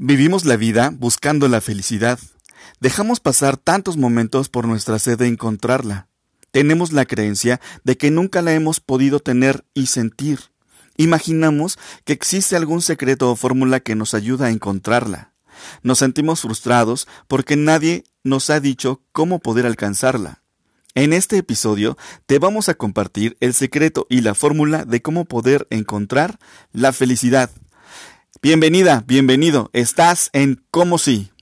Vivimos la vida buscando la felicidad. Dejamos pasar tantos momentos por nuestra sed de encontrarla. Tenemos la creencia de que nunca la hemos podido tener y sentir. Imaginamos que existe algún secreto o fórmula que nos ayuda a encontrarla. Nos sentimos frustrados porque nadie nos ha dicho cómo poder alcanzarla. En este episodio te vamos a compartir el secreto y la fórmula de cómo poder encontrar la felicidad. Bienvenida, bienvenido. Estás en Como si.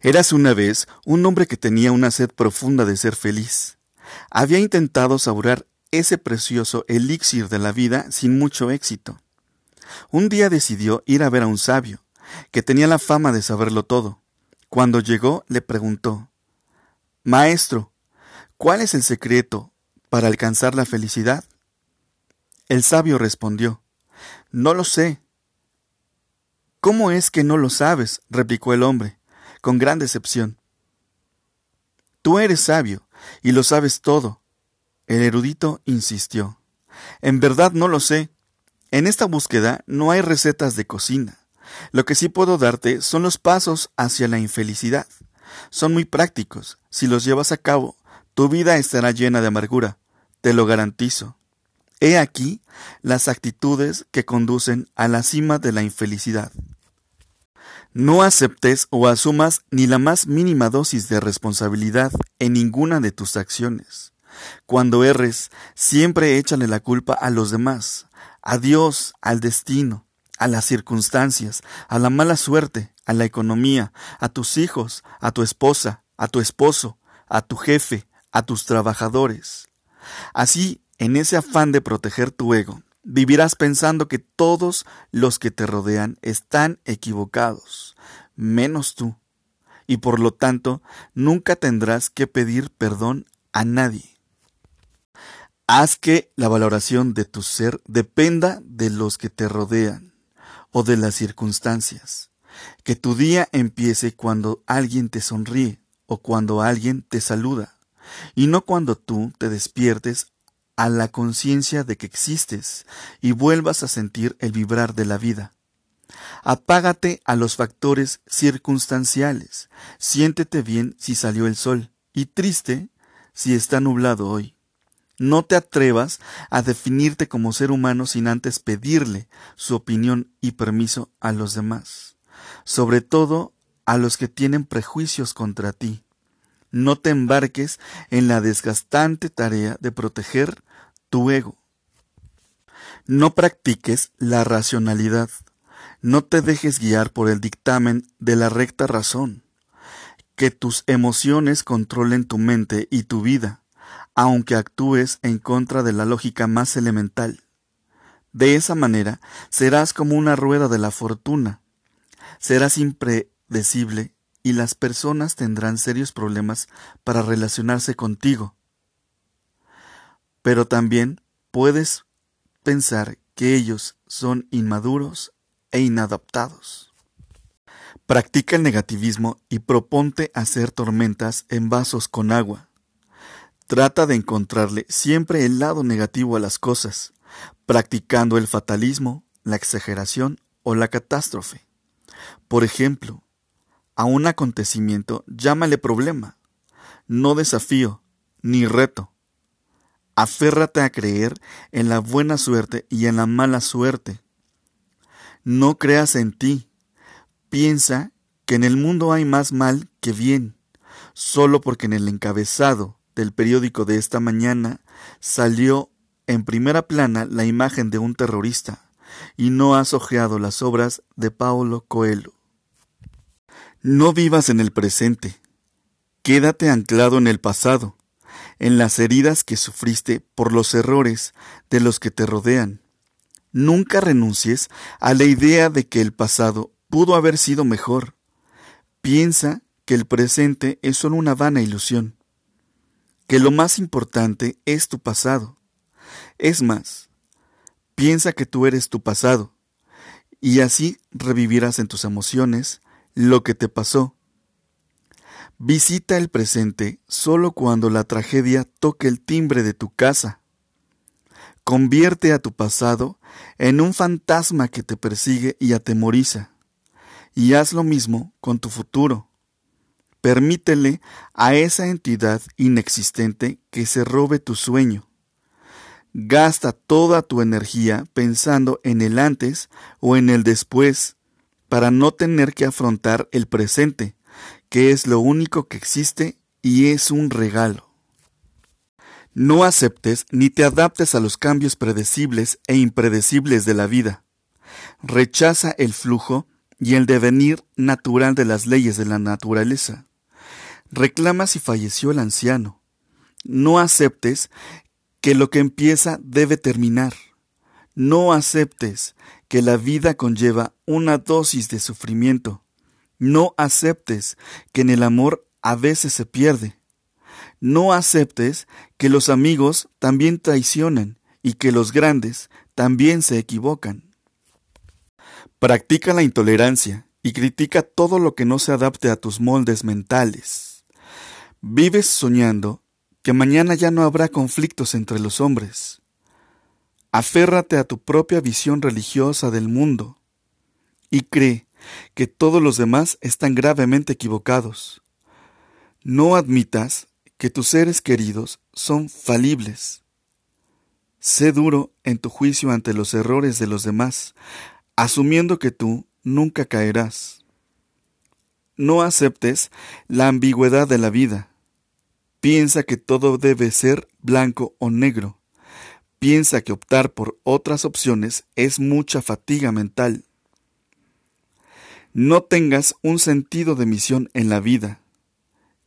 Eras una vez un hombre que tenía una sed profunda de ser feliz. Había intentado saborear ese precioso elixir de la vida sin mucho éxito. Un día decidió ir a ver a un sabio, que tenía la fama de saberlo todo. Cuando llegó le preguntó Maestro, ¿cuál es el secreto para alcanzar la felicidad? El sabio respondió, No lo sé. ¿Cómo es que no lo sabes? replicó el hombre, con gran decepción. Tú eres sabio y lo sabes todo. El erudito insistió. En verdad no lo sé. En esta búsqueda no hay recetas de cocina. Lo que sí puedo darte son los pasos hacia la infelicidad. Son muy prácticos. Si los llevas a cabo, tu vida estará llena de amargura. Te lo garantizo. He aquí las actitudes que conducen a la cima de la infelicidad. No aceptes o asumas ni la más mínima dosis de responsabilidad en ninguna de tus acciones. Cuando erres, siempre échale la culpa a los demás, a Dios, al destino, a las circunstancias, a la mala suerte, a la economía, a tus hijos, a tu esposa, a tu esposo, a tu jefe, a tus trabajadores. Así en ese afán de proteger tu ego, vivirás pensando que todos los que te rodean están equivocados, menos tú, y por lo tanto nunca tendrás que pedir perdón a nadie. Haz que la valoración de tu ser dependa de los que te rodean o de las circunstancias. Que tu día empiece cuando alguien te sonríe o cuando alguien te saluda, y no cuando tú te despiertes a la conciencia de que existes y vuelvas a sentir el vibrar de la vida. Apágate a los factores circunstanciales, siéntete bien si salió el sol y triste si está nublado hoy. No te atrevas a definirte como ser humano sin antes pedirle su opinión y permiso a los demás, sobre todo a los que tienen prejuicios contra ti no te embarques en la desgastante tarea de proteger tu ego. No practiques la racionalidad. No te dejes guiar por el dictamen de la recta razón. Que tus emociones controlen tu mente y tu vida, aunque actúes en contra de la lógica más elemental. De esa manera serás como una rueda de la fortuna. Serás impredecible y las personas tendrán serios problemas para relacionarse contigo. Pero también puedes pensar que ellos son inmaduros e inadaptados. Practica el negativismo y proponte hacer tormentas en vasos con agua. Trata de encontrarle siempre el lado negativo a las cosas, practicando el fatalismo, la exageración o la catástrofe. Por ejemplo, a un acontecimiento llámale problema, no desafío ni reto. Aférrate a creer en la buena suerte y en la mala suerte. No creas en ti. Piensa que en el mundo hay más mal que bien, solo porque en el encabezado del periódico de esta mañana salió en primera plana la imagen de un terrorista y no has ojeado las obras de Paulo Coelho. No vivas en el presente. Quédate anclado en el pasado, en las heridas que sufriste por los errores de los que te rodean. Nunca renuncies a la idea de que el pasado pudo haber sido mejor. Piensa que el presente es solo una vana ilusión, que lo más importante es tu pasado. Es más, piensa que tú eres tu pasado, y así revivirás en tus emociones, lo que te pasó. Visita el presente solo cuando la tragedia toque el timbre de tu casa. Convierte a tu pasado en un fantasma que te persigue y atemoriza. Y haz lo mismo con tu futuro. Permítele a esa entidad inexistente que se robe tu sueño. Gasta toda tu energía pensando en el antes o en el después para no tener que afrontar el presente, que es lo único que existe y es un regalo. No aceptes ni te adaptes a los cambios predecibles e impredecibles de la vida. Rechaza el flujo y el devenir natural de las leyes de la naturaleza. Reclama si falleció el anciano. No aceptes que lo que empieza debe terminar. No aceptes que la vida conlleva una dosis de sufrimiento. No aceptes que en el amor a veces se pierde. No aceptes que los amigos también traicionan y que los grandes también se equivocan. Practica la intolerancia y critica todo lo que no se adapte a tus moldes mentales. Vives soñando que mañana ya no habrá conflictos entre los hombres. Aférrate a tu propia visión religiosa del mundo y cree que todos los demás están gravemente equivocados. No admitas que tus seres queridos son falibles. Sé duro en tu juicio ante los errores de los demás, asumiendo que tú nunca caerás. No aceptes la ambigüedad de la vida. Piensa que todo debe ser blanco o negro. Piensa que optar por otras opciones es mucha fatiga mental. No tengas un sentido de misión en la vida.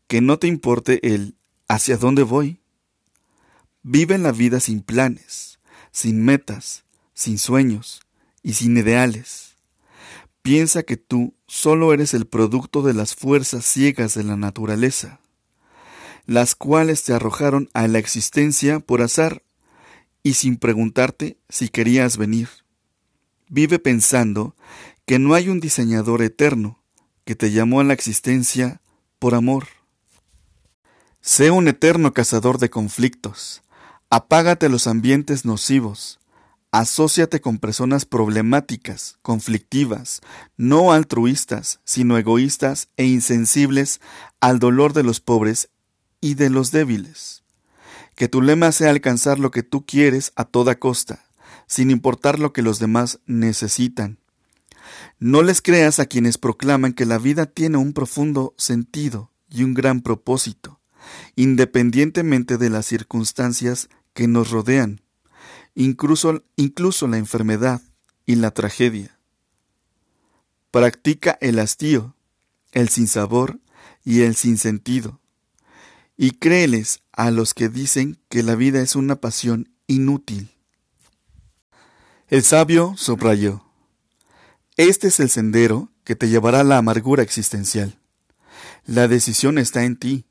Que no te importe el hacia dónde voy. Vive en la vida sin planes, sin metas, sin sueños y sin ideales. Piensa que tú solo eres el producto de las fuerzas ciegas de la naturaleza las cuales te arrojaron a la existencia por azar y sin preguntarte si querías venir. Vive pensando que no hay un diseñador eterno que te llamó a la existencia por amor. Sé un eterno cazador de conflictos. Apágate los ambientes nocivos. Asociate con personas problemáticas, conflictivas, no altruistas, sino egoístas e insensibles al dolor de los pobres y de los débiles. Que tu lema sea alcanzar lo que tú quieres a toda costa, sin importar lo que los demás necesitan. No les creas a quienes proclaman que la vida tiene un profundo sentido y un gran propósito, independientemente de las circunstancias que nos rodean, incluso, incluso la enfermedad y la tragedia. Practica el hastío, el sinsabor y el sinsentido y créeles a los que dicen que la vida es una pasión inútil. El sabio subrayó, Este es el sendero que te llevará a la amargura existencial. La decisión está en ti.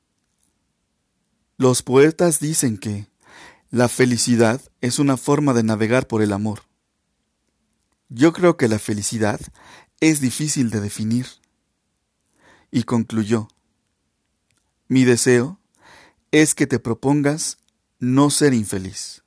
Los poetas dicen que la felicidad es una forma de navegar por el amor. Yo creo que la felicidad es difícil de definir. Y concluyó, mi deseo es que te propongas no ser infeliz.